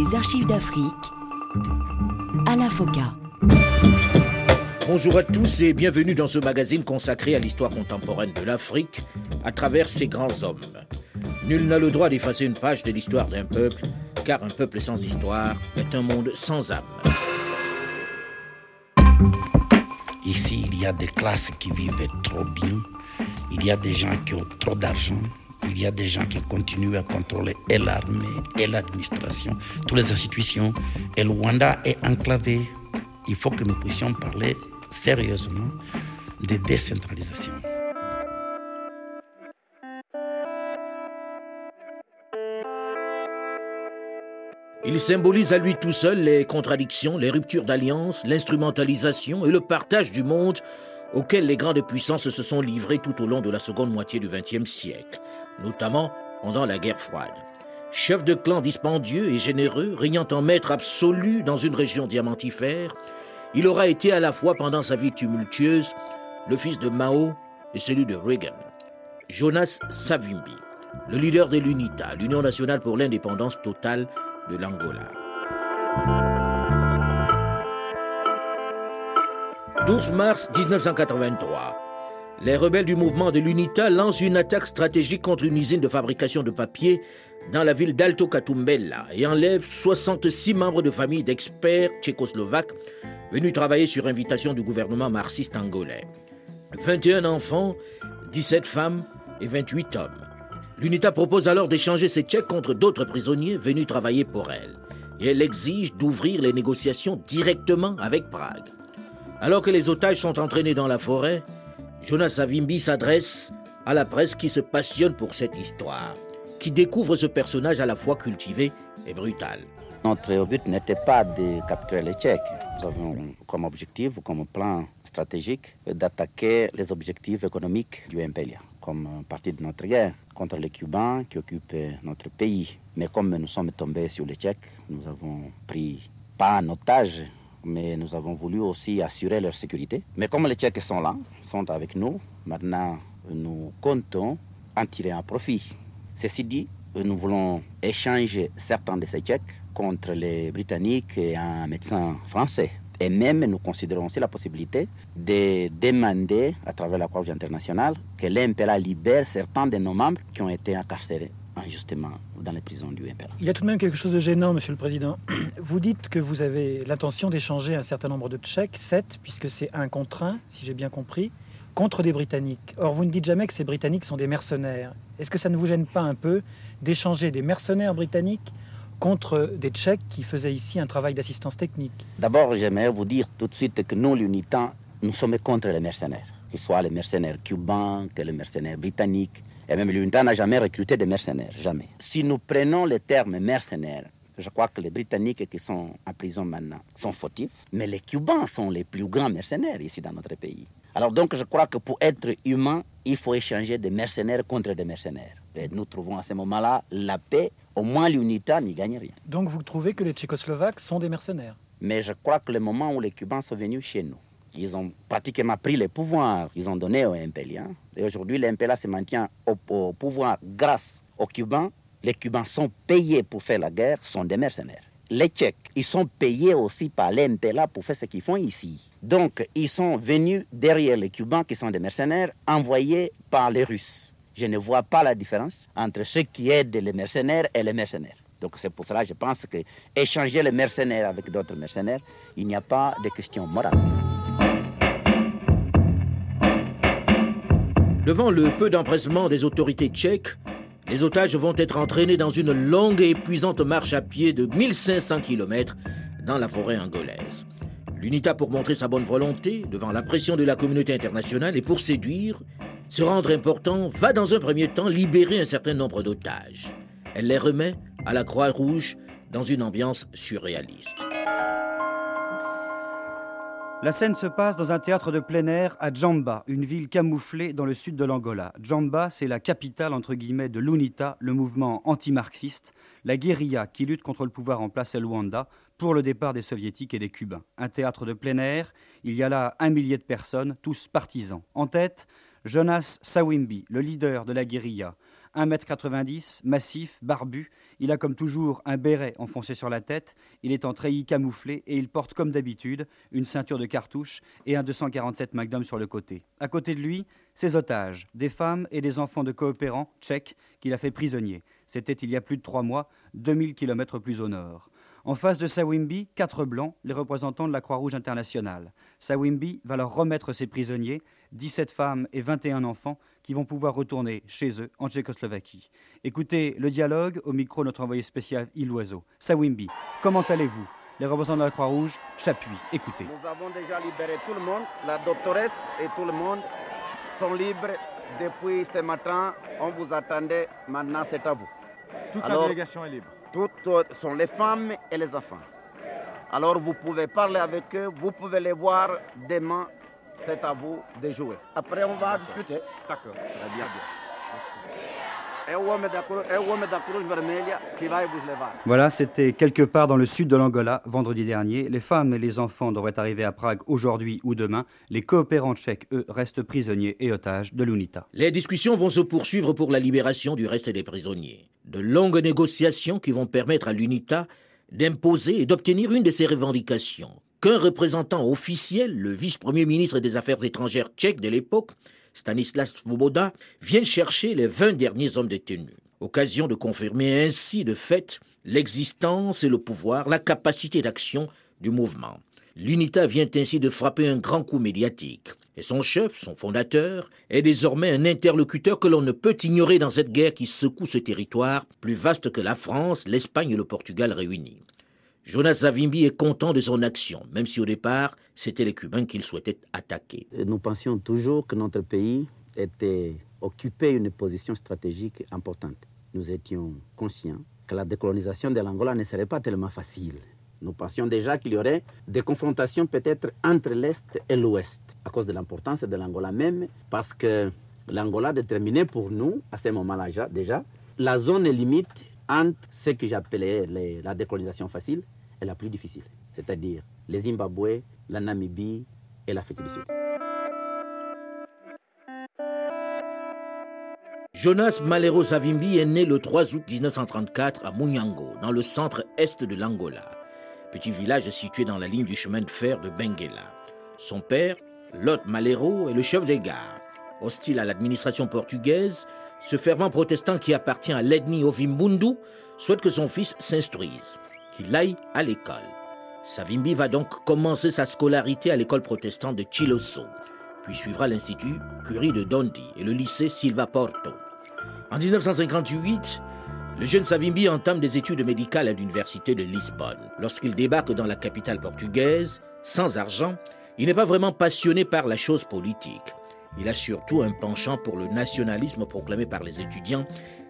Les archives d'Afrique à la FOCA. Bonjour à tous et bienvenue dans ce magazine consacré à l'histoire contemporaine de l'Afrique à travers ses grands hommes. Nul n'a le droit d'effacer une page de l'histoire d'un peuple, car un peuple sans histoire est un monde sans âme. Ici, il y a des classes qui vivent trop bien, il y a des gens qui ont trop d'argent, il y a des gens qui continuent à contrôler et l'armée et l'administration, toutes les institutions. Et le Rwanda est enclavé. Il faut que nous puissions parler sérieusement de décentralisation. Il symbolise à lui tout seul les contradictions, les ruptures d'alliance, l'instrumentalisation et le partage du monde auxquels les grandes puissances se sont livrées tout au long de la seconde moitié du XXe siècle, notamment pendant la guerre froide. Chef de clan dispendieux et généreux, régnant en maître absolu dans une région diamantifère, il aura été à la fois pendant sa vie tumultueuse le fils de Mao et celui de Reagan. Jonas Savimbi, le leader de l'UNITA, l'Union nationale pour l'indépendance totale de l'Angola. 12 mars 1983. Les rebelles du mouvement de l'UNITA lancent une attaque stratégique contre une usine de fabrication de papier dans la ville d'Alto Katumbella et enlèvent 66 membres de famille d'experts tchécoslovaques venus travailler sur invitation du gouvernement marxiste angolais. 21 enfants, 17 femmes et 28 hommes. L'UNITA propose alors d'échanger ces Tchèques contre d'autres prisonniers venus travailler pour elle. Et elle exige d'ouvrir les négociations directement avec Prague. Alors que les otages sont entraînés dans la forêt, Jonas Savimbi s'adresse à la presse qui se passionne pour cette histoire, qui découvre ce personnage à la fois cultivé et brutal. Notre but n'était pas de capturer les Tchèques. Nous avons comme objectif, comme plan stratégique, d'attaquer les objectifs économiques du MPLA, comme partie de notre guerre contre les Cubains qui occupent notre pays. Mais comme nous sommes tombés sur les Tchèques, nous avons pris pas un otage, mais nous avons voulu aussi assurer leur sécurité. Mais comme les Tchèques sont là, sont avec nous, maintenant nous comptons en tirer un profit. Ceci dit, nous voulons échanger certains de ces Tchèques contre les Britanniques et un médecin français. Et même, nous considérons aussi la possibilité de demander, à travers la Croix internationale, que l'MPLA libère certains de nos membres qui ont été incarcérés injustement dans les prisons du MPLA. Il y a tout de même quelque chose de gênant, Monsieur le Président. Vous dites que vous avez l'intention d'échanger un certain nombre de Tchèques, 7, puisque c'est un contre un, si j'ai bien compris, contre des Britanniques. Or, vous ne dites jamais que ces Britanniques sont des mercenaires. Est-ce que ça ne vous gêne pas un peu d'échanger des mercenaires britanniques contre des Tchèques qui faisaient ici un travail d'assistance technique? D'abord, j'aimerais vous dire tout de suite que nous, l'UNITA, nous sommes contre les mercenaires, qu'ils soient les mercenaires cubains, que les mercenaires britanniques. Et même l'UNITA n'a jamais recruté des mercenaires, jamais. Si nous prenons le terme mercenaires, je crois que les Britanniques qui sont en prison maintenant sont fautifs, mais les Cubains sont les plus grands mercenaires ici dans notre pays. Alors donc je crois que pour être humain, il faut échanger des mercenaires contre des mercenaires. Et nous trouvons à ce moment-là la paix. Au moins l'UNITA n'y gagne rien. Donc vous trouvez que les Tchécoslovaques sont des mercenaires? Mais je crois que le moment où les Cubains sont venus chez nous, ils ont pratiquement pris le pouvoir, ils ont donné aux MPLA. Et aujourd'hui, les MPLA se maintient au, au pouvoir grâce aux Cubains. Les Cubains sont payés pour faire la guerre, sont des mercenaires. Les Tchèques, ils sont payés aussi par les MPLA pour faire ce qu'ils font ici. Donc, ils sont venus derrière les Cubains qui sont des mercenaires envoyés par les Russes. Je ne vois pas la différence entre ceux qui aident les mercenaires et les mercenaires. Donc c'est pour cela que je pense que échanger les mercenaires avec d'autres mercenaires, il n'y a pas de question morale. Devant le peu d'empressement des autorités tchèques, les otages vont être entraînés dans une longue et épuisante marche à pied de 1500 km dans la forêt angolaise. L'UNITA, pour montrer sa bonne volonté devant la pression de la communauté internationale et pour séduire, se rendre important, va dans un premier temps libérer un certain nombre d'otages. Elle les remet à la Croix-Rouge dans une ambiance surréaliste. La scène se passe dans un théâtre de plein air à Djamba, une ville camouflée dans le sud de l'Angola. Djamba, c'est la capitale de l'UNITA, le mouvement anti-marxiste, la guérilla qui lutte contre le pouvoir en place à Luanda pour le départ des soviétiques et des cubains. Un théâtre de plein air, il y a là un millier de personnes, tous partisans. En tête, Jonas Sawimbi, le leader de la guérilla, 1m90, massif, barbu, il a comme toujours un béret enfoncé sur la tête, il est en treillis camouflé et il porte comme d'habitude une ceinture de cartouches et un 247 Magnum sur le côté. À côté de lui, ses otages, des femmes et des enfants de coopérants tchèques qu'il a fait prisonniers. C'était il y a plus de trois mois, 2000 kilomètres plus au nord. En face de Sawimbi, quatre blancs, les représentants de la Croix-Rouge internationale. Sawimbi va leur remettre ses prisonniers, 17 femmes et 21 enfants, qui vont pouvoir retourner chez eux en Tchécoslovaquie. Écoutez le dialogue au micro de notre envoyé spécial Iloiseau. Sawimbi, comment allez-vous? Les représentants de la Croix-Rouge s'appuient. Écoutez. Nous avons déjà libéré tout le monde. La doctoresse et tout le monde sont libres depuis ce matin. On vous attendait. Maintenant, c'est à vous. Toute la délégation est libre toutes sont les femmes et les enfants. Alors vous pouvez parler avec eux, vous pouvez les voir demain, c'est à vous de jouer. Après on va discuter. D'accord, très bien. Voilà, c'était quelque part dans le sud de l'Angola, vendredi dernier. Les femmes et les enfants devraient arriver à Prague aujourd'hui ou demain. Les coopérants tchèques, eux, restent prisonniers et otages de l'UNITA. Les discussions vont se poursuivre pour la libération du reste des prisonniers. De longues négociations qui vont permettre à l'UNITA d'imposer et d'obtenir une de ses revendications. Qu'un représentant officiel, le vice-premier ministre des Affaires étrangères tchèque de l'époque, Stanislas Svoboda, vient chercher les 20 derniers hommes détenus. Occasion de confirmer ainsi de fait l'existence et le pouvoir, la capacité d'action du mouvement. L'UNITA vient ainsi de frapper un grand coup médiatique. Et son chef, son fondateur, est désormais un interlocuteur que l'on ne peut ignorer dans cette guerre qui secoue ce territoire, plus vaste que la France, l'Espagne et le Portugal réunis. Jonas Savimbi est content de son action, même si au départ, c'était les Cubains qu'il souhaitait attaquer. Nous pensions toujours que notre pays était occupé une position stratégique importante. Nous étions conscients que la décolonisation de l'Angola ne serait pas tellement facile. Nous pensions déjà qu'il y aurait des confrontations peut-être entre l'Est et l'Ouest, à cause de l'importance de l'Angola même, parce que l'Angola déterminait pour nous, à ce moment-là déjà, la zone limite entre ce que j'appelais la décolonisation facile est la plus difficile, c'est-à-dire les Zimbabwe, la Namibie et l'Afrique du Sud. Jonas Malero Savimbi est né le 3 août 1934 à Munyango, dans le centre-est de l'Angola, petit village situé dans la ligne du chemin de fer de Benguela. Son père, Lot Malero, est le chef des gares. Hostile à l'administration portugaise, ce fervent protestant qui appartient à l'ethnie Ovimbundu souhaite que son fils s'instruise qu'il aille à l'école. Savimbi va donc commencer sa scolarité à l'école protestante de Chiloso, puis suivra l'Institut Curie de Dondi et le lycée Silva Porto. En 1958, le jeune Savimbi entame des études médicales à l'université de Lisbonne. Lorsqu'il débarque dans la capitale portugaise, sans argent, il n'est pas vraiment passionné par la chose politique. Il a surtout un penchant pour le nationalisme proclamé par les étudiants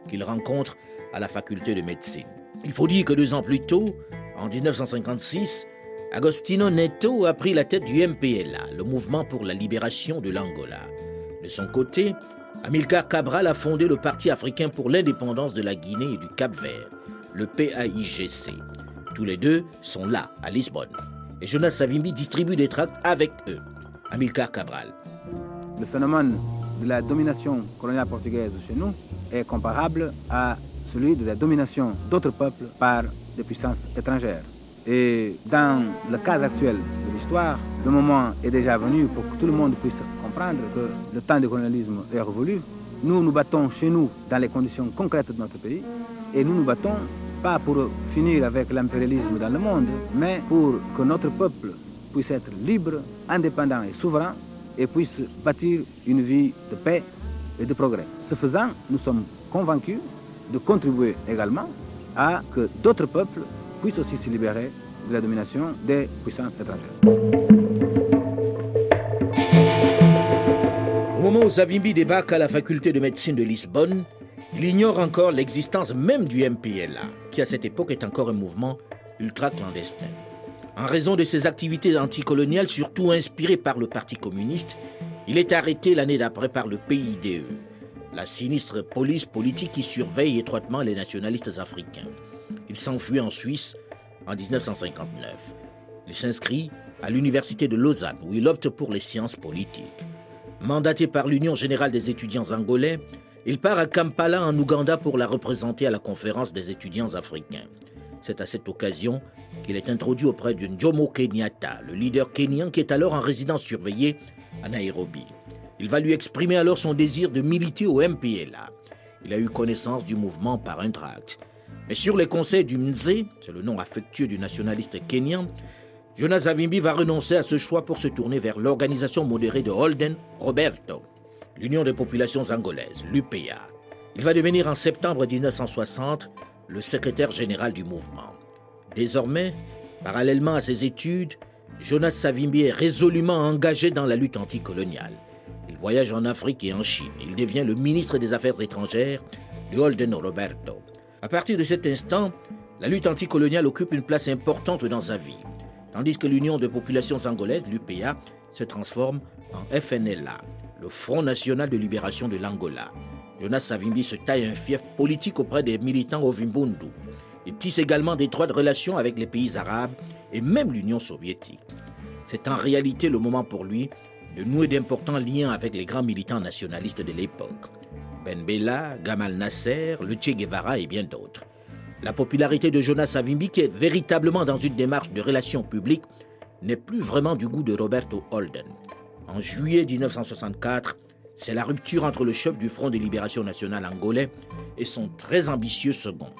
qu'il rencontre à la faculté de médecine. Il faut dire que deux ans plus tôt, en 1956, Agostino Neto a pris la tête du MPLA, le mouvement pour la libération de l'Angola. De son côté, Amilcar Cabral a fondé le Parti africain pour l'indépendance de la Guinée et du Cap-Vert, le PAIGC. Tous les deux sont là, à Lisbonne. Et Jonas Savimbi distribue des tracts avec eux. Amilcar Cabral. Le phénomène de la domination coloniale portugaise chez nous est comparable à celui de la domination d'autres peuples par des puissances étrangères. Et dans le cas actuel de l'histoire, le moment est déjà venu pour que tout le monde puisse comprendre que le temps du colonialisme est révolu. Nous nous battons chez nous dans les conditions concrètes de notre pays et nous nous battons pas pour finir avec l'impérialisme dans le monde, mais pour que notre peuple puisse être libre, indépendant et souverain et puisse bâtir une vie de paix et de progrès. Ce faisant, nous sommes convaincus de contribuer également à que d'autres peuples puissent aussi se libérer de la domination des puissances étrangères. Au moment où Savimbi débarque à la faculté de médecine de Lisbonne, il ignore encore l'existence même du MPLA, qui à cette époque est encore un mouvement ultra-clandestin. En raison de ses activités anticoloniales, surtout inspirées par le Parti communiste, il est arrêté l'année d'après par le PIDE, la sinistre police politique qui surveille étroitement les nationalistes africains. Il s'enfuit en Suisse en 1959. Il s'inscrit à l'université de Lausanne où il opte pour les sciences politiques. Mandaté par l'Union générale des étudiants angolais, Il part à Kampala en Ouganda pour la représenter à la conférence des étudiants africains. C'est à cette occasion qu'il est introduit auprès de Jomo Kenyatta, le leader kenyan qui est alors en résidence surveillée à Nairobi. Il va lui exprimer alors son désir de militer au MPLA. Il a eu connaissance du mouvement par un tract. Mais sur les conseils du Mzee, c'est le nom affectueux du nationaliste kenyan, Jonas Savimbi va renoncer à ce choix pour se tourner vers l'organisation modérée de Holden Roberto, l'Union des populations angolaises, l'UPA. Il va devenir en septembre 1960 le secrétaire général du mouvement. Désormais, parallèlement à ses études, Jonas Savimbi est résolument engagé dans la lutte anticoloniale. Il voyage en Afrique et en Chine. Il devient le ministre des Affaires étrangères de Holden Roberto. À partir de cet instant, la lutte anticoloniale occupe une place importante dans sa vie, tandis que l'Union des populations angolaises, l'UPA, se transforme en FNLA, le Front national de libération de l'Angola. Jonas Savimbi se taille un fief politique auprès des militants au Vimbundu. Il tisse également d'étroites relations avec les pays arabes et même l'Union soviétique. C'est en réalité le moment pour lui de nouer d'importants liens avec les grands militants nationalistes de l'époque. Ben Bella, Gamal Nasser, le Che Guevara et bien d'autres. La popularité de Jonas Savimbi, qui est véritablement dans une démarche de relations publiques, n'est plus vraiment du goût de Roberto Holden. En juillet 1964, c'est la rupture entre le chef du Front de libération nationale angolais et son très ambitieux second.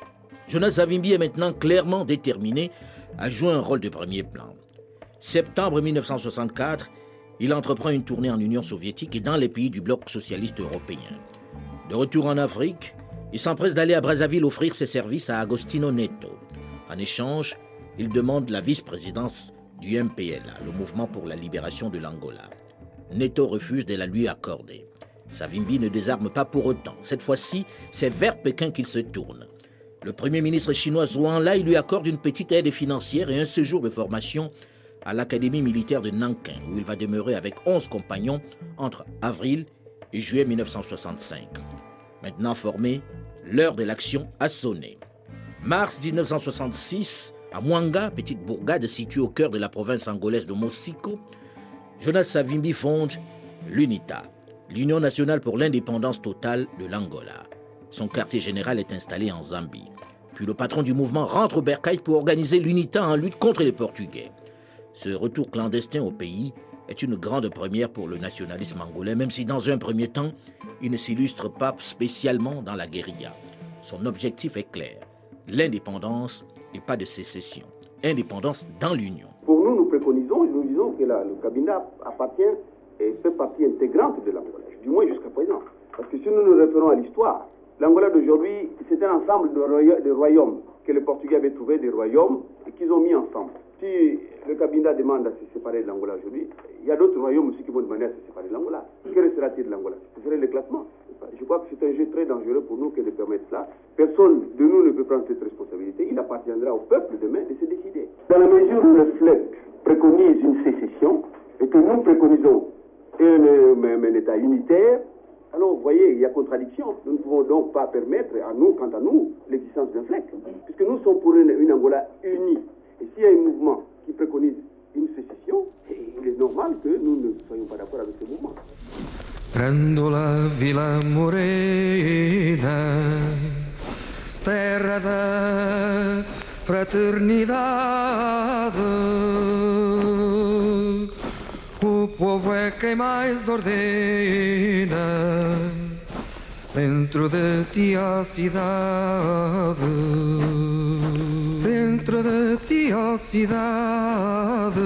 Jonas Savimbi est maintenant clairement déterminé à jouer un rôle de premier plan. Septembre 1964, il entreprend une tournée en Union soviétique et dans les pays du bloc socialiste européen. De retour en Afrique, il s'empresse d'aller à Brazzaville offrir ses services à Agostino Neto. En échange, il demande la vice-présidence du MPLA, le Mouvement pour la libération de l'Angola. Neto refuse de la lui accorder. Savimbi ne désarme pas pour autant. Cette fois-ci, c'est vers Pékin qu'il se tourne. Le Premier ministre chinois Zhuang Lai lui accorde une petite aide financière et un séjour de formation à l'Académie militaire de Nankin, où il va demeurer avec 11 compagnons entre avril et juillet 1965. Maintenant formé, l'heure de l'action a sonné. Mars 1966, à Mwanga, petite bourgade située au cœur de la province angolaise de Mosiko, Jonas Savimbi fonde l'UNITA, l'Union nationale pour l'indépendance totale de l'Angola. Son quartier général est installé en Zambie. Puis le patron du mouvement rentre au Bercail pour organiser l'UNITA en lutte contre les Portugais. Ce retour clandestin au pays est une grande première pour le nationalisme angolais, même si dans un premier temps, il ne s'illustre pas spécialement dans la guérilla. Son objectif est clair, l'indépendance et pas de sécession. Indépendance dans l'Union. Pour nous, nous préconisons, nous disons que le cabinet appartient et fait partie intégrante de l'Angola, du moins jusqu'à présent. Parce que si nous nous référons à l'histoire, l'Angola d'aujourd'hui, c'est un ensemble de, royaumes que les Portugais avaient trouvé des royaumes et qu'ils ont mis ensemble. Si le cabinet demande à se séparer de l'Angola aujourd'hui, il y a d'autres royaumes aussi qui vont demander à se séparer de l'Angola. Que restera-t-il de l'Angola? Ce serait le classement. Je crois que c'est un jeu très dangereux pour nous que de permettre cela. Personne de nous ne peut prendre cette responsabilité. Il appartiendra au peuple demain de se décider. Dans la mesure où le FLEC préconise une sécession et que nous préconisons un, un État unitaire, alors, vous voyez, il y a contradiction. Nous ne pouvons donc pas permettre à nous, quant à nous, l'existence d'un FLEC. Puisque nous sommes pour une, Angola unie. Et s'il y a un mouvement qui préconise une sécession, il est normal que nous ne soyons pas d'accord avec ce mouvement. Dentro de ti a cidade, dentro de ti a cidade.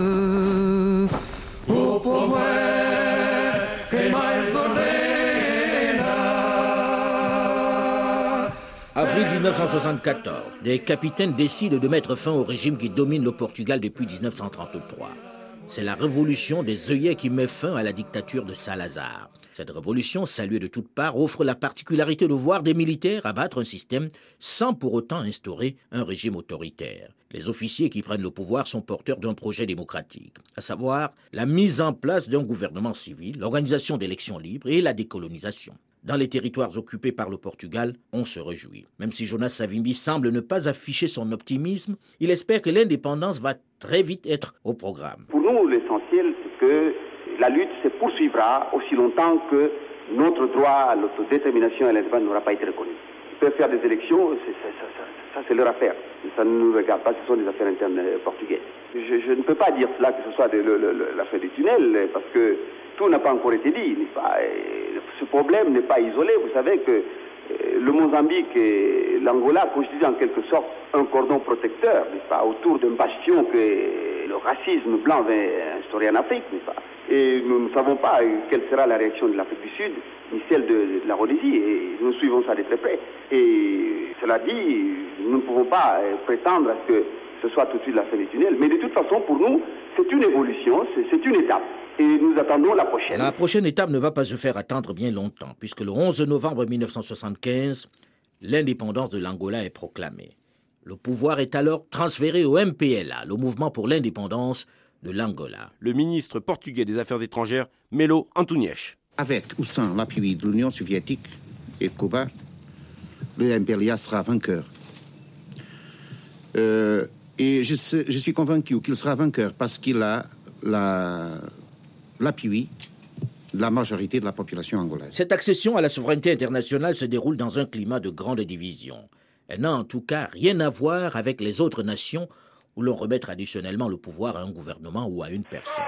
Avril 1974, des capitaines décident de mettre fin au régime qui domine le Portugal depuis 1933. C'est la révolution des œillets qui met fin à la dictature de Salazar. Cette révolution, saluée de toutes parts, offre la particularité de voir des militaires abattre un système sans pour autant instaurer un régime autoritaire. Les officiers qui prennent le pouvoir sont porteurs d'un projet démocratique, à savoir la mise en place d'un gouvernement civil, l'organisation d'élections libres et la décolonisation. Dans les territoires occupés par le Portugal, on se réjouit. Même si Jonas Savimbi semble ne pas afficher son optimisme, il espère que l'indépendance va très vite être au programme. Pour nous, l'essentiel, c'est que la lutte se poursuivra aussi longtemps que notre droit à l'autodétermination et à l'indépendance n'aura pas été reconnu. Ils peuvent faire des élections, ça, c'est leur affaire. Ça ne nous regarde pas, ce sont des affaires internes euh, portugaises. Je, ne peux pas dire cela que ce soit la fin du tunnel, parce que tout n'a pas encore été dit. ce problème n'est pas isolé. Vous savez que euh, le Mozambique et l'Angola constituent en quelque sorte un cordon protecteur, pas, autour d'un bastion que le racisme blanc va instaurer en Afrique, pas. Et nous ne savons pas quelle sera la réaction de l'Afrique du Sud, ni celle de, la Rhodésie, et nous suivons ça de très près. Et cela dit, nous ne pouvons pas euh, prétendre à ce que ce soit tout de suite la fin du tunnel, mais de toute façon, pour nous, c'est une évolution, c'est une étape et nous attendons la prochaine. La prochaine étape ne va pas se faire attendre bien longtemps, puisque le 11 novembre 1975, l'indépendance de l'Angola est proclamée. Le pouvoir est alors transféré au MPLA, le mouvement pour l'indépendance de l'Angola. Le ministre portugais des Affaires étrangères, Melo Antunes. Avec ou sans l'appui de l'Union soviétique et Cuba, le MPLA sera vainqueur. Euh, et je, je suis convaincu qu'il sera vainqueur parce qu'il a la, l'appui de la majorité de la population angolaise. Cette accession à la souveraineté internationale se déroule dans un climat de grande division. Elle n'a en tout cas rien à voir avec les autres nations où l'on remet traditionnellement le pouvoir à un gouvernement ou à une personne.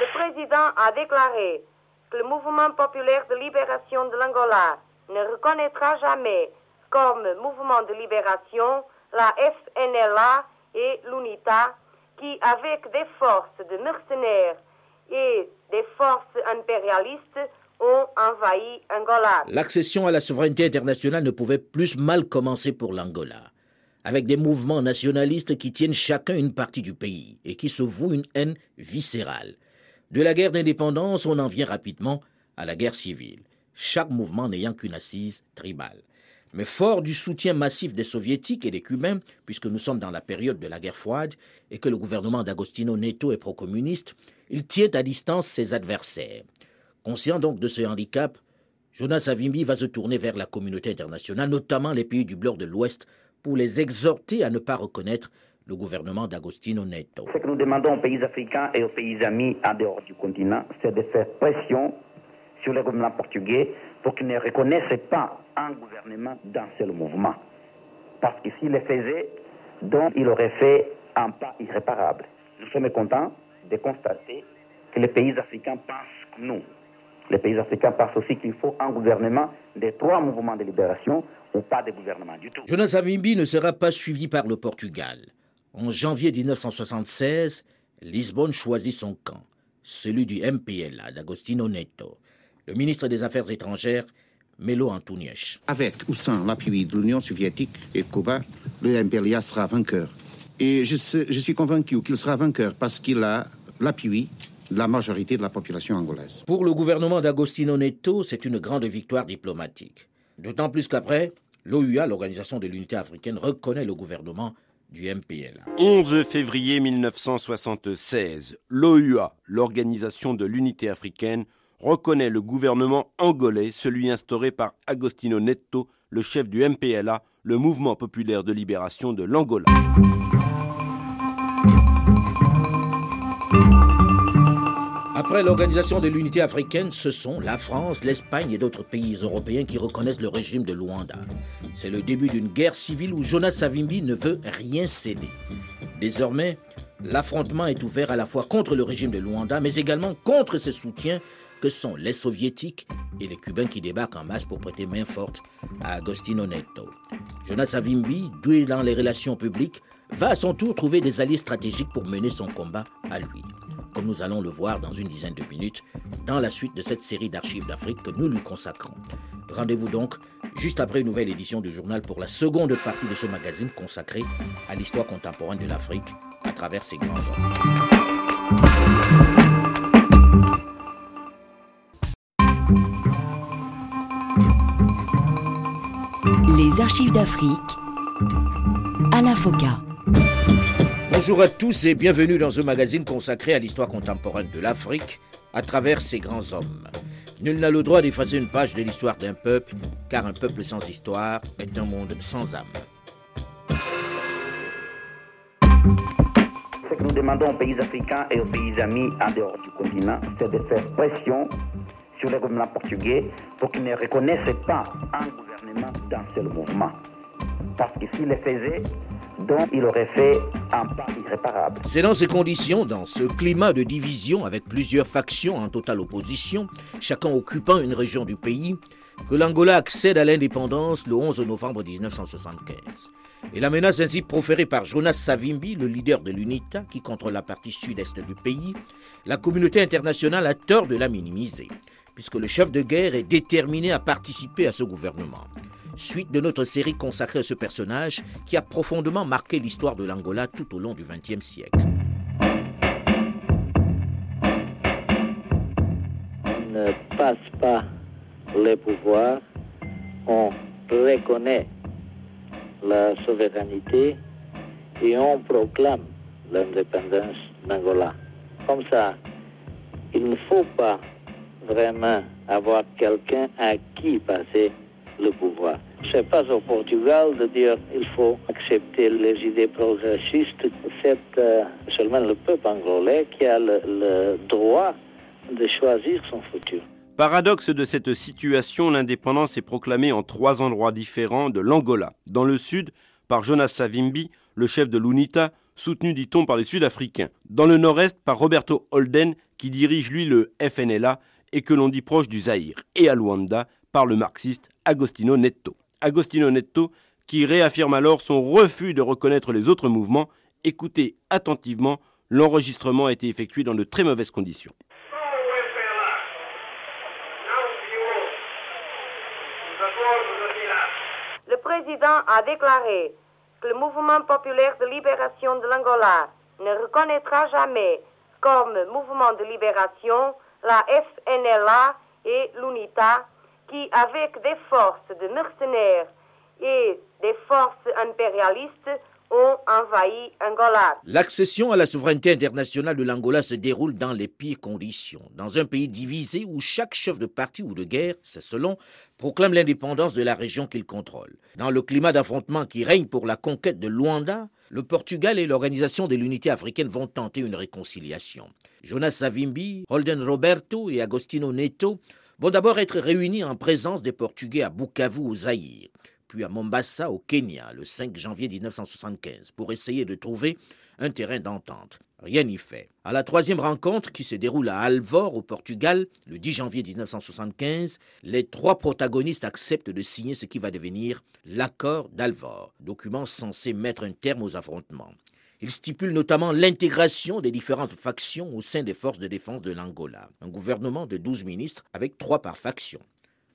Le président a déclaré que le mouvement populaire de libération de l'Angola ne reconnaîtra jamais comme mouvement de libération la FNLA et l'UNITA qui, avec des forces de mercenaires et des forces impérialistes, ont envahi Angola. L'accession à la souveraineté internationale ne pouvait plus mal commencer pour l'Angola, avec des mouvements nationalistes qui tiennent chacun une partie du pays et qui se vouent une haine viscérale. De la guerre d'indépendance, on en vient rapidement à la guerre civile, chaque mouvement n'ayant qu'une assise tribale. Mais fort du soutien massif des soviétiques et des cubains, puisque nous sommes dans la période de la guerre froide et que le gouvernement d'Agostino Neto est pro-communiste, il tient à distance ses adversaires. Conscient donc de ce handicap, Jonas Savimbi va se tourner vers la communauté internationale, notamment les pays du bloc de l'Ouest, pour les exhorter à ne pas reconnaître le gouvernement d'Agostino Neto. Ce que nous demandons aux pays africains et aux pays amis en dehors du continent, c'est de faire pression sur le gouvernement portugais pour qu'il ne reconnaisse pas un gouvernement d'un seul mouvement. Parce que s'il le faisait, donc il aurait fait un pas irréparable. Nous sommes contents de constater que les pays africains pensent comme nous. Les pays africains pensent aussi qu'il faut un gouvernement des trois mouvements de libération ou pas de gouvernement du tout. Jonas Savimbi ne sera pas suivi par le Portugal. En janvier 1976, Lisbonne choisit son camp, celui du MPLA d'Agostino Neto. Le ministre des Affaires étrangères Melo Antunes. Avec ou sans l'appui de l'Union soviétique et Cuba, le MPLA sera vainqueur. Et je, suis convaincu qu'il sera vainqueur parce qu'il a l'appui de la majorité de la population angolaise. Pour le gouvernement d'Agostino Neto, c'est une grande victoire diplomatique. D'autant plus qu'après, l'OUA, l'Organisation de l'Unité africaine, reconnaît le gouvernement du MPLA. 11 février 1976, l'OUA, l'Organisation de l'Unité africaine, reconnaît le gouvernement angolais, celui instauré par Agostino Neto, le chef du MPLA, le mouvement populaire de libération de l'Angola. Après l'Organisation de l'Unité africaine, ce sont la France, l'Espagne et d'autres pays européens qui reconnaissent le régime de Luanda. C'est le début d'une guerre civile où Jonas Savimbi ne veut rien céder. Désormais, l'affrontement est ouvert à la fois contre le régime de Luanda, mais également contre ses soutiens que sont les soviétiques et les cubains qui débarquent en masse pour prêter main forte à Agostino Neto. Jonas Savimbi, doué dans les relations publiques, va à son tour trouver des alliés stratégiques pour mener son combat à lui. Comme nous allons le voir dans une dizaine de minutes, dans la suite de cette série d'archives d'Afrique que nous lui consacrons. Rendez-vous donc juste après une nouvelle édition du journal pour la seconde partie de ce magazine consacré à l'histoire contemporaine de l'Afrique à travers ses grands hommes. Les archives d'Afrique, Alain Foka. Bonjour à tous et bienvenue dans ce magazine consacré à l'histoire contemporaine de l'Afrique à travers ses grands hommes. Nul n'a le droit d'effacer une page de l'histoire d'un peuple, car un peuple sans histoire est un monde sans âme. que nous demandons aux pays africains et aux pays amis en dehors du continent, c'est de faire pression sur le gouvernement portugais pour qu'ils ne reconnaissent pas un gouvernement C'est dans ces conditions, dans ce climat de division avec plusieurs factions en totale opposition, chacun occupant une région du pays, que l'Angola accède à l'indépendance le 11 novembre 1975. Et la menace ainsi proférée par Jonas Savimbi, le leader de l'UNITA, qui contrôle la partie sud-est du pays, la communauté internationale a tort de la minimiser, puisque le chef de guerre est déterminé à participer à ce gouvernement. Suite de notre série consacrée à ce personnage qui a profondément marqué l'histoire de l'Angola tout au long du XXe siècle. On ne passe pas les pouvoirs, on reconnaît la souveraineté et on proclame l'indépendance d'Angola. Comme ça, il ne faut pas vraiment avoir quelqu'un à qui passer le pouvoir. C'est pas au Portugal de dire il faut accepter les idées progressistes. C'est euh, seulement le peuple angolais qui a le droit de choisir son futur. Paradoxe de cette situation, l'indépendance est proclamée en trois endroits différents de l'Angola. Dans le sud, par Jonas Savimbi, le chef de l'UNITA, soutenu, dit-on, par les Sud-Africains. Dans le nord-est, par Roberto Holden, qui dirige, lui, le FNLA et que l'on dit proche du Zaïre. Et à Luanda, par le marxiste Agostino Netto. Agostino Netto qui réaffirme alors son refus de reconnaître les autres mouvements. Écoutez attentivement, l'enregistrement a été effectué dans de très mauvaises conditions. Le président a déclaré que le mouvement populaire de libération de l'Angola ne reconnaîtra jamais comme mouvement de libération la FNLA et l'UNITA qui, avec des forces de mercenaires et des forces impérialistes, ont envahi Angola. L'accession à la souveraineté internationale de l'Angola se déroule dans les pires conditions, dans un pays divisé où chaque chef de parti ou de guerre, c'est selon, proclame l'indépendance de la région qu'il contrôle. Dans le climat d'affrontement qui règne pour la conquête de Luanda, le Portugal et l'Organisation de l'Unité africaine vont tenter une réconciliation. Jonas Savimbi, Holden Roberto et Agostino Neto vont d'abord être réunis en présence des Portugais à Bukavu au Zaïre puis à Mombasa, au Kenya, le 5 janvier 1975, pour essayer de trouver un terrain d'entente. Rien n'y fait. À la troisième rencontre, qui se déroule à Alvor, au Portugal, le 10 janvier 1975, les trois protagonistes acceptent de signer ce qui va devenir l'accord d'Alvor, document censé mettre un terme aux affrontements. Il stipule notamment l'intégration des différentes factions au sein des forces de défense de l'Angola, un gouvernement de 12 ministres avec trois par faction.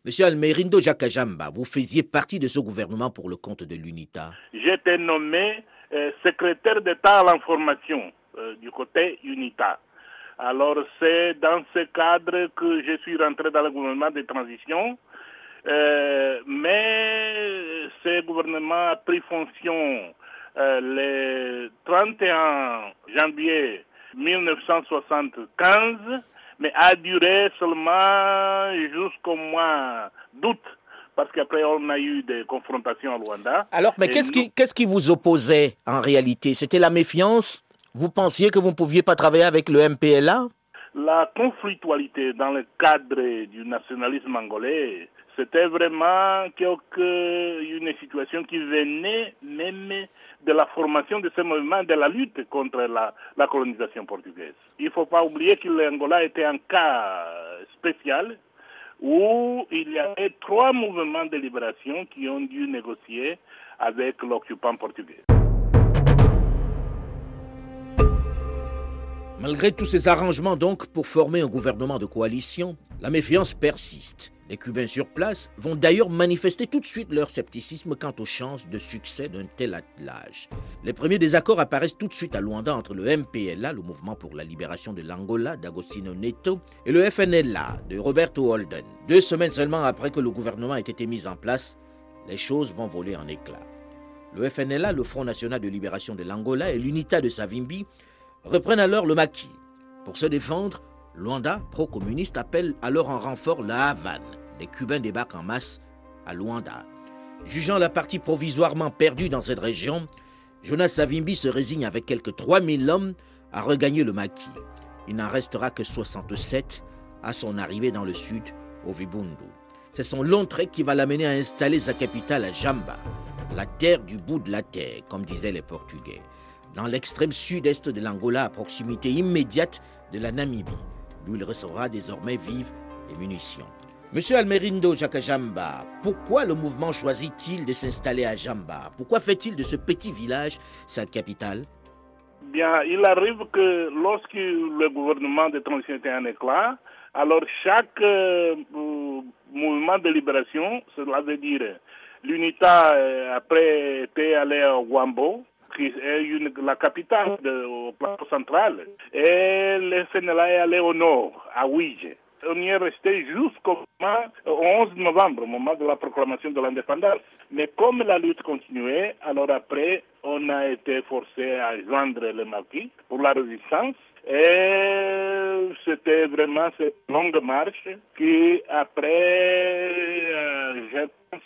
Monsieur Almerindo Jakajamba, vous faisiez partie de ce gouvernement pour le compte de l'UNITA? J'étais nommé euh, secrétaire d'État à l'information euh, du côté UNITA. Alors c'est dans ce cadre que je suis rentré dans le gouvernement de transition. Euh, mais ce gouvernement a pris fonction le 31 janvier 1975 mais a duré seulement jusqu'au mois d'août, parce qu'après on a eu des confrontations à Rwanda. Alors, mais qu'est-ce qui, qu'est-ce qui vous opposait en réalité? C'était la méfiance Vous pensiez que vous ne pouviez pas travailler avec le MPLA La conflictualité dans le cadre du nationalisme angolais, c'était vraiment quelque, une situation qui venait même de la formation de ce mouvement, de la lutte contre la, la colonisation portugaise. Il ne faut pas oublier que l'Angola était un cas spécial où il y avait trois mouvements de libération qui ont dû négocier avec l'occupant portugais. Malgré tous ces arrangements donc pour former un gouvernement de coalition, la méfiance persiste. Les Cubains sur place vont d'ailleurs manifester tout de suite leur scepticisme quant aux chances de succès d'un tel attelage. Les premiers désaccords apparaissent tout de suite à Luanda entre le MPLA, le mouvement pour la libération de l'Angola d'Agostino Neto, et le FNLA de Roberto Holden. Deux semaines seulement après que le gouvernement ait été mis en place, les choses vont voler en éclats. Le FNLA, le Front national de libération de l'Angola et l'UNITA de Savimbi reprennent alors le maquis. Pour se défendre, Luanda, pro-communiste, appelle alors en renfort la Havane. Les Cubains débarquent en masse à Luanda. Jugeant la partie provisoirement perdue dans cette région, Jonas Savimbi se résigne avec quelques 3000 hommes a regagné le maquis. Il n'en restera que 67 à son arrivée dans le sud, au Vibundu. C'est son long trek qui va l'amener à installer sa capitale à Jamba, la terre du bout de la terre, comme disaient les Portugais, dans l'extrême sud-est de l'Angola, à proximité immédiate de la Namibie, d'où il recevra désormais vivres et munitions. Monsieur Almerindo Jakajamba, pourquoi le mouvement choisit-il de s'installer à Jamba? Pourquoi fait-il de ce petit village sa capitale? Bien, il arrive que lorsque le gouvernement de transition était en éclat, alors chaque euh, mouvement de libération, cela veut dire l'UNITA euh, après était allé à Wambo, qui est la capitale de, au plateau central, et le FNLA est allé au nord, à Ouije on y est resté jusqu'au 11 novembre, au moment de la proclamation de l'indépendance. Mais comme la lutte continuait, alors après, on a été forcé à joindre le maquis pour la résistance. Et c'était vraiment cette longue marche qui, après, euh, je pense,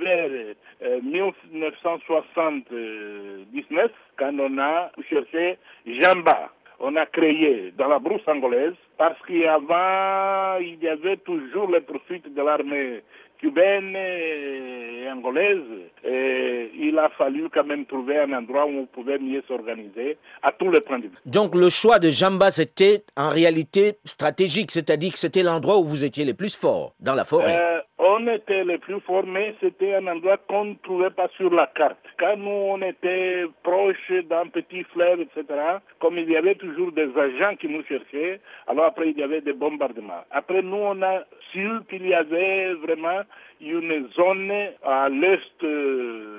vers 1979, quand on a cherché Jamba on a créé dans la brousse angolaise parce qu'avant, il y avait toujours les profits de l'armée cubaine et angolaise. Et il a fallu quand même trouver un endroit où on pouvait mieux s'organiser à tous les points de vue. Donc le choix de Jamba, c'était en réalité stratégique, c'est-à-dire que c'était l'endroit où vous étiez les plus forts, dans la forêt. Euh, on était les plus forts, mais c'était un endroit qu'on ne trouvait pas sur la carte. Quand nous, on était proche d'un petit fleuve, etc., comme il y avait toujours des agents qui nous cherchaient, alors après, il y avait des bombardements. Après, nous, on a su qu'il y avait vraiment une zone à l'est euh,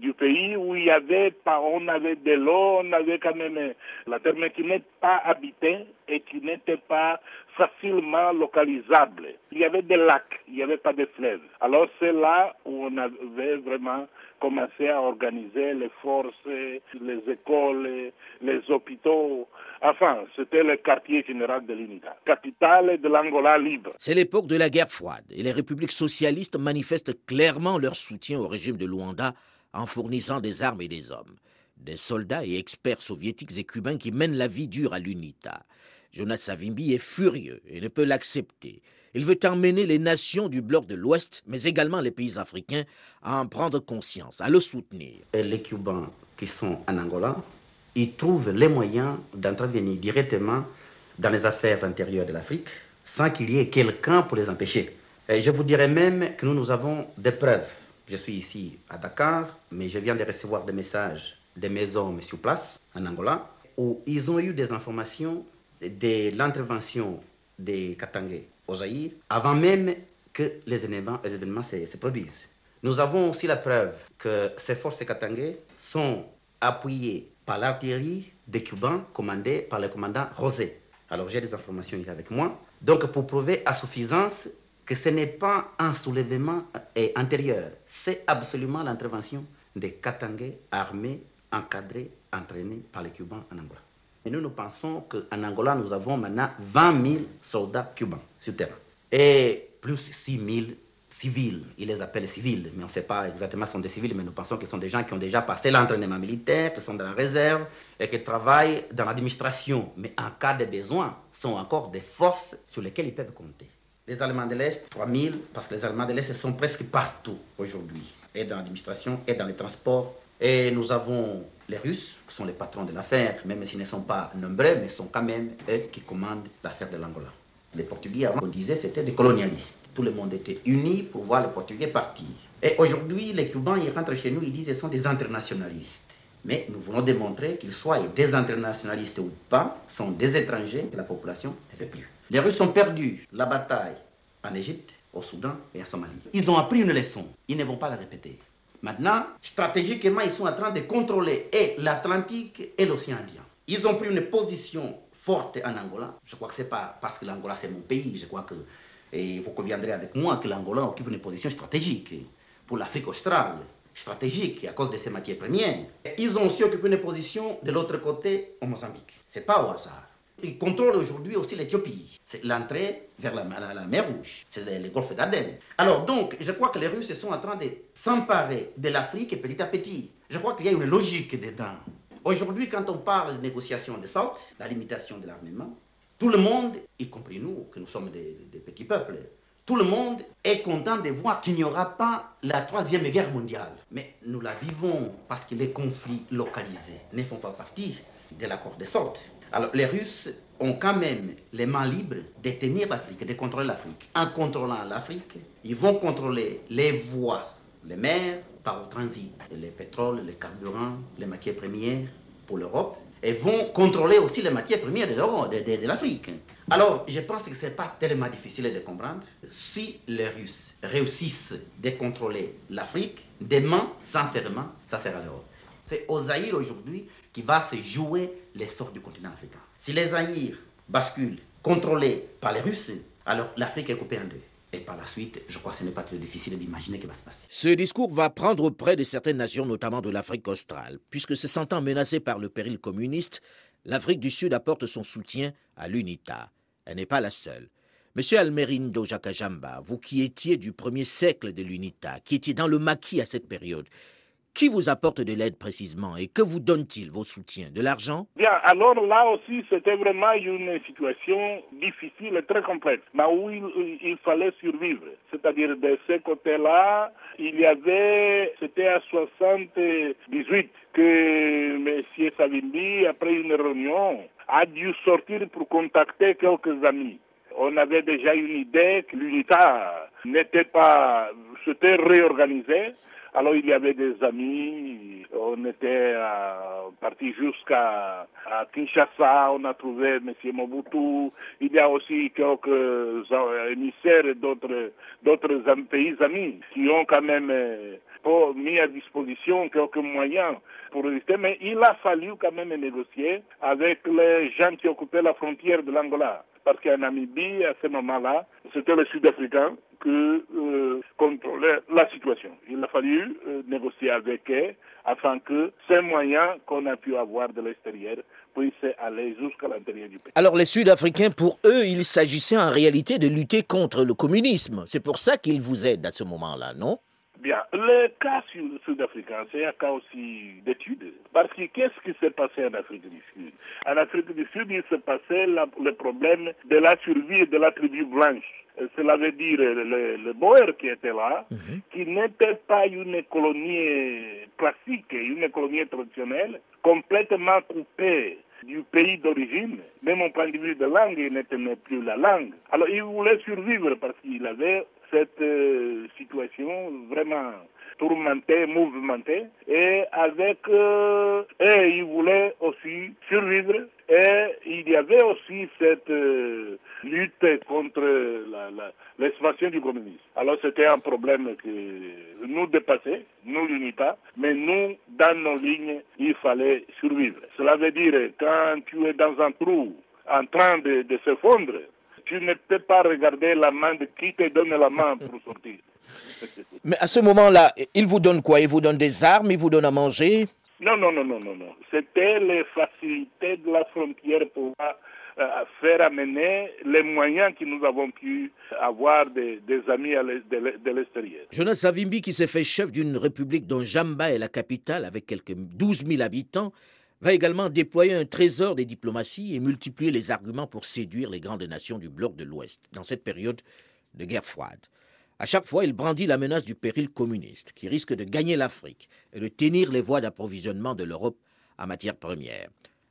du pays où il y avait pas, on avait de l'eau, on avait quand même la terre, mais qui n'est pas habitée et qui n'était pas facilement localisable. Il y avait des lacs, il n'y avait pas de fleuves. Alors c'est là où on avait vraiment commencé à organiser les forces, les écoles, les hôpitaux. Enfin, c'était le quartier général de l'UNITA, capitale de l'Angola libre. C'est l'époque de la guerre froide et les républiques socialistes manifestent clairement leur soutien au régime de Luanda en fournissant des armes et des hommes. Des soldats et experts soviétiques et cubains qui mènent la vie dure à l'UNITA. Jonas Savimbi est furieux et ne peut l'accepter. Il veut emmener les nations du bloc de l'Ouest, mais également les pays africains, à en prendre conscience, à le soutenir. Et les Cubains qui sont en Angola, ils trouvent les moyens d'intervenir directement dans les affaires intérieures de l'Afrique sans qu'il y ait quelqu'un pour les empêcher. Et je vous dirais même que nous, nous avons des preuves. Je suis ici à Dakar, mais je viens de recevoir des messages de mes hommes sur place, en Angola, où ils ont eu des informations de l'intervention des Katangais au Zaïre avant même que les événements, se, produisent. Nous avons aussi la preuve que ces forces Katangais sont appuyées par l'artillerie des Cubains commandée par le commandant Rosé. Alors j'ai des informations ici avec moi. Donc pour prouver à suffisance que ce n'est pas un soulèvement intérieur, c'est absolument l'intervention des Katangais armés, encadrés, entraînés par les Cubains en Angola. Et nous, nous pensons qu'en Angola, nous avons maintenant 20 000 soldats cubains sur terrain. Et plus 6 000 civils. Ils les appellent civils, mais on ne sait pas exactement si sont des civils, mais nous pensons qu'ils sont des gens qui ont déjà passé l'entraînement militaire, qui sont dans la réserve et qui travaillent dans l'administration. Mais en cas de besoin, sont encore des forces sur lesquelles ils peuvent compter. Les Allemands de l'Est, 3 000, parce que les Allemands de l'Est sont presque partout aujourd'hui, et dans l'administration, et dans les transports. Et nous avons les Russes, qui sont les patrons de l'affaire, même s'ils ne sont pas nombreux, mais sont quand même eux qui commandent l'affaire de l'Angola. Les Portugais, avant, on disait, c'était des colonialistes. Tout le monde était uni pour voir les Portugais partir. Et aujourd'hui, les Cubains, ils rentrent chez nous, ils disent qu'ils sont des internationalistes. Mais nous voulons démontrer qu'ils soient des internationalistes ou pas, sont des étrangers que la population ne veut plus. Les Russes ont perdu la bataille en Égypte, au Soudan et en Somalie. Ils ont appris une leçon. Ils ne vont pas la répéter. Maintenant, stratégiquement, ils sont en train de contrôler et l'Atlantique et l'océan Indien. Ils ont pris une position forte en Angola. Je crois que ce n'est pas parce que l'Angola c'est mon pays. Je crois que et vous conviendrez avec moi que l'Angola occupe une position stratégique pour l'Afrique australe, stratégique à cause de ses matières premières. Ils ont aussi occupé une position de l'autre côté au Mozambique. C'est pas au hasard. Ils contrôlent aujourd'hui aussi l'Éthiopie. C'est l'entrée vers la, mer Rouge. C'est le, le, golfe d'Aden. Alors donc, je crois que les Russes sont en train de s'emparer de l'Afrique petit à petit. Je crois qu'il y a une logique dedans. Aujourd'hui, quand on parle de négociation de sorte, la limitation de l'armement, tout le monde, y compris nous, que nous sommes des, des petits peuples, tout le monde est content de voir qu'il n'y aura pas la troisième guerre mondiale. Mais nous la vivons parce que les conflits localisés ne font pas partie de l'accord de sorte. Alors les Russes ont quand même les mains libres de tenir l'Afrique, de contrôler l'Afrique. En contrôlant l'Afrique, ils vont contrôler les voies, les mers, par le transit, les pétroles, les carburants, les matières premières pour l'Europe, et vont contrôler aussi les matières premières de, l'Afrique. Alors, je pense que ce n'est pas tellement difficile de comprendre. Si les Russes réussissent de contrôler l'Afrique, demain, sincèrement, ça sera l'Europe. C'est aux Zaïre aujourd'hui qui va se jouer les sorts du continent africain. Si les Zaïre basculent, contrôlés par les Russes, alors l'Afrique est coupée en deux. Et par la suite, je crois que ce n'est pas très difficile d'imaginer ce qui va se passer. Ce discours va prendre près de certaines nations, notamment de l'Afrique australe, puisque se sentant menacée par le péril communiste, l'Afrique du Sud apporte son soutien à l'UNITA. Elle n'est pas la seule. Monsieur Almerindo Jakajamba, vous qui étiez du premier siècle de l'UNITA, qui étiez dans le maquis à cette période, qui vous apporte de l'aide précisément et que vous donne-t-il vos soutiens? De l'argent? Bien, alors là aussi, c'était vraiment une situation difficile et très complexe, mais où il, fallait survivre. C'est-à-dire, de ce côté-là, il y avait, c'était à 78 que M. Savimbi, après une réunion, a dû sortir pour contacter quelques amis. On avait déjà une idée que l'UNITA n'était pas, s'était réorganisée alors il y avait des amis, on était euh, parti jusqu'à Kinshasa, on a trouvé M. Mobutu, il y a aussi quelques euh, émissaires d'autres d'autres pays amis qui ont quand même euh, mis à disposition quelques moyens pour résister, mais il a fallu quand même négocier avec les gens qui occupaient la frontière de l'Angola. Parce qu'en Namibie, à ce moment-là, c'était le Sud-Africain qui euh, contrôlait la situation. Il a fallu euh, négocier avec eux afin que ces moyens qu'on a pu avoir de l'extérieur puissent aller jusqu'à l'intérieur du pays. Alors les Sud-Africains, pour eux, il s'agissait en réalité de lutter contre le communisme. C'est pour ça qu'ils vous aident à ce moment-là, non? Bien, le cas sud-africain, c'est un cas aussi d'étude. Parce que qu'est-ce qui s'est passé en Afrique du Sud? En Afrique du Sud, il s'est passé le problème de la survie de la tribu blanche. Cela veut dire le, le Boer qui était là, qui n'était pas une colonie classique, une colonie traditionnelle, complètement coupée du pays d'origine, même au point de vue de langue, il n'était plus la langue. Alors il voulait survivre parce qu'il avait cette euh, situation vraiment tourmentée, mouvementée, et avec, euh, et il voulait aussi survivre, et il y avait aussi cette euh, lutte contre l'expansion du communisme. Alors c'était un problème que nous dépassait, nous l'UNITA, mais nous, dans nos lignes, il fallait survivre. Cela veut dire, quand tu es dans un trou en train de, de se fondre, tu ne peux pas regarder la main de qui te donne la main pour sortir. Mais à ce moment-là, il vous donne quoi? Il vous donne des armes, il vous donne à manger? Non, non, non, non, non, non. C'était les facilités de la frontière pour euh, faire amener les moyens que nous avons pu avoir des, des amis de l'extérieur. Jonas Savimbi, qui s'est fait chef d'une république dont Jamba est la capitale avec quelques 12 000 habitants, va également déployer un trésor des diplomaties et multiplier les arguments pour séduire les grandes nations du bloc de l'Ouest dans cette période de guerre froide. À chaque fois, il brandit la menace du péril communiste qui risque de gagner l'Afrique et de tenir les voies d'approvisionnement de l'Europe en matières premières.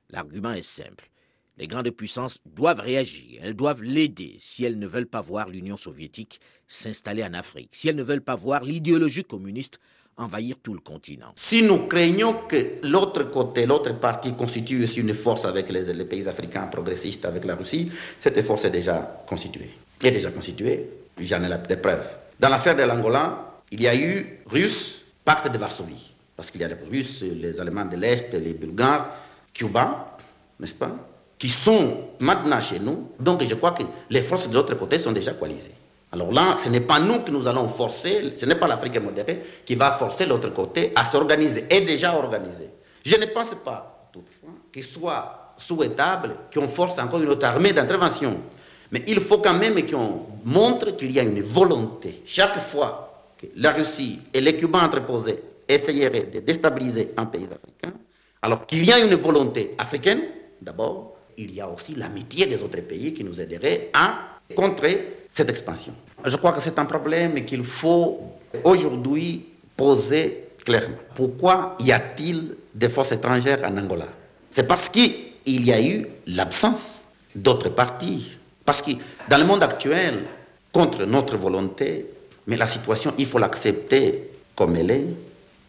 L'argument est simple. Les grandes puissances doivent réagir, elles doivent l'aider si elles ne veulent pas voir l'Union soviétique s'installer en Afrique, si elles ne veulent pas voir l'idéologie communiste envahir tout le continent. Si nous craignons que l'autre côté, l'autre partie constitue aussi une force avec les, pays africains progressistes, avec la Russie, cette force est déjà constituée. Est déjà constituée, j'en ai la, des preuves. Dans l'affaire de l'Angola, il y a eu Russes, pacte de Varsovie, parce qu'il y a les Russes, les Allemands de l'Est, les Bulgares, Cuba, n'est-ce pas, qui sont maintenant chez nous. Donc je crois que les forces de l'autre côté sont déjà coalisées. Alors là, ce n'est pas nous que nous allons forcer, ce n'est pas l'Afrique modérée qui va forcer l'autre côté à s'organiser, est déjà organisé. Je ne pense pas, toutefois, qu'il soit souhaitable qu'on force encore une autre armée d'intervention. Mais il faut quand même qu'on montre qu'il y a une volonté. Chaque fois que la Russie et les Cubains interposés essayeraient de déstabiliser un pays africain, Alors qu'il y a une volonté africaine, d'abord, il y a aussi l'amitié des autres pays qui nous aiderait à contrer cette expansion. Je crois que c'est un problème qu'il faut aujourd'hui poser clairement. Pourquoi y a-t-il des forces étrangères en Angola? C'est parce qu'il y a eu l'absence d'autres partis. Parce que dans le monde actuel, contre notre volonté, mais la situation, il faut l'accepter comme elle est,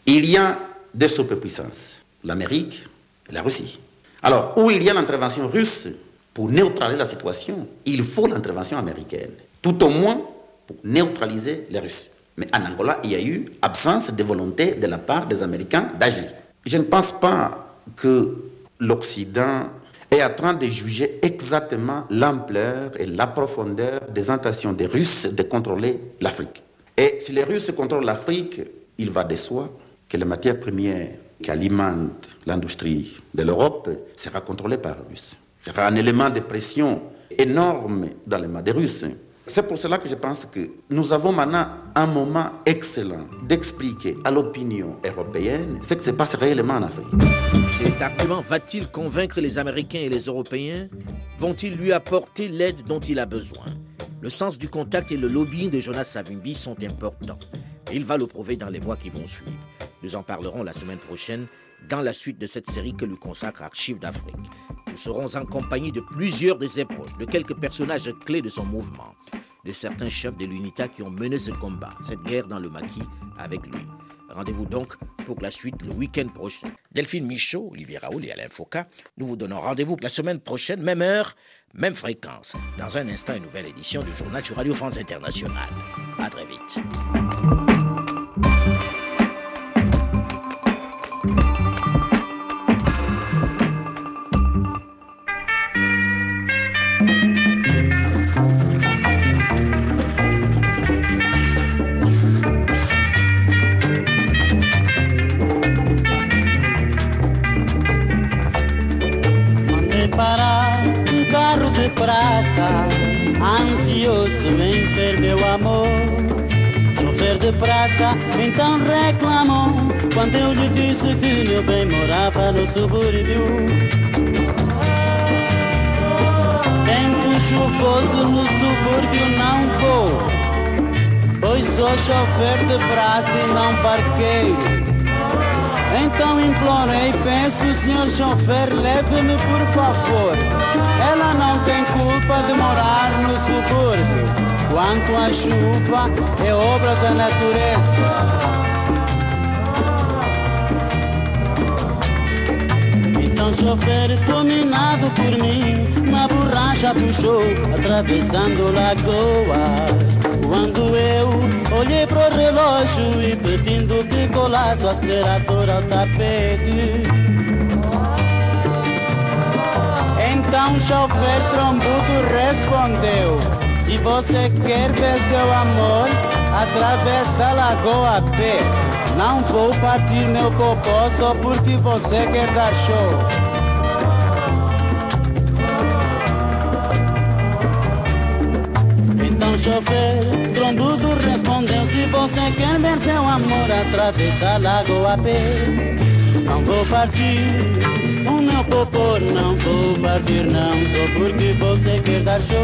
il y a deux superpuissances, l'Amérique et la Russie. Alors, où il y a l'intervention russe pour neutraliser la situation, il faut l'intervention américaine, tout au moins pour neutraliser les Russes. Mais en Angola, il y a eu absence de volonté de la part des Américains d'agir. Je ne pense pas que l'Occident est en train de juger exactement l'ampleur et la profondeur des intentions des Russes de contrôler l'Afrique. Et si les Russes contrôlent l'Afrique, il va de soi que les matières premières qui alimentent l'industrie de l'Europe sera contrôlée par les Russes. Un élément de pression énorme dans les mains des Russes. C'est pour cela que je pense que nous avons maintenant un moment excellent d'expliquer à l'opinion européenne ce qui se passe réellement en Afrique. Cet argument va-t-il convaincre les Américains et les Européens? Vont-ils lui apporter l'aide dont il a besoin? Le sens du contact et le lobbying de Jonas Savimbi sont importants. Il va le prouver dans les mois qui vont suivre. Nous en parlerons la semaine prochaine dans la suite de cette série que lui consacre Archives d'Afrique. Nous serons en compagnie de plusieurs de ses proches, de quelques personnages clés de son mouvement, de certains chefs de l'UNITA qui ont mené ce combat, cette guerre dans le maquis avec lui. Rendez-vous donc pour la suite le week-end prochain. Delphine Michaud, Olivier Raoul et Alain Foucault, nous vous donnons rendez-vous la semaine prochaine, même heure, même fréquence. Dans un instant, une nouvelle édition du journal sur Radio France Internationale. À très vite. Quando eu lhe disse que meu bem morava no subúrbio. Tempo chuvoso no subúrbio não vou, pois sou chofer de praça e não parqueiro. Então implorei, peço, senhor chofer, leve-me por favor. Ela não tem culpa de morar no subúrbio. Quanto à chuva, é obra da natureza. Chofer, dominado por mim, na borracha puxou, atravessando lagoas. Quando eu olhei pro relógio e pedindo que colasse o acelerador ao tapete. Então chofer trombudo respondeu: Se você quer ver seu amor, atravessa a lagoa a pé. Não vou partir meu popó só porque você quer dar show. Chofer, trombudo respondeu Se você quer ver seu amor atravessar a lagoa pé Não vou partir, o meu popô não vou partir não Só porque você quer dar show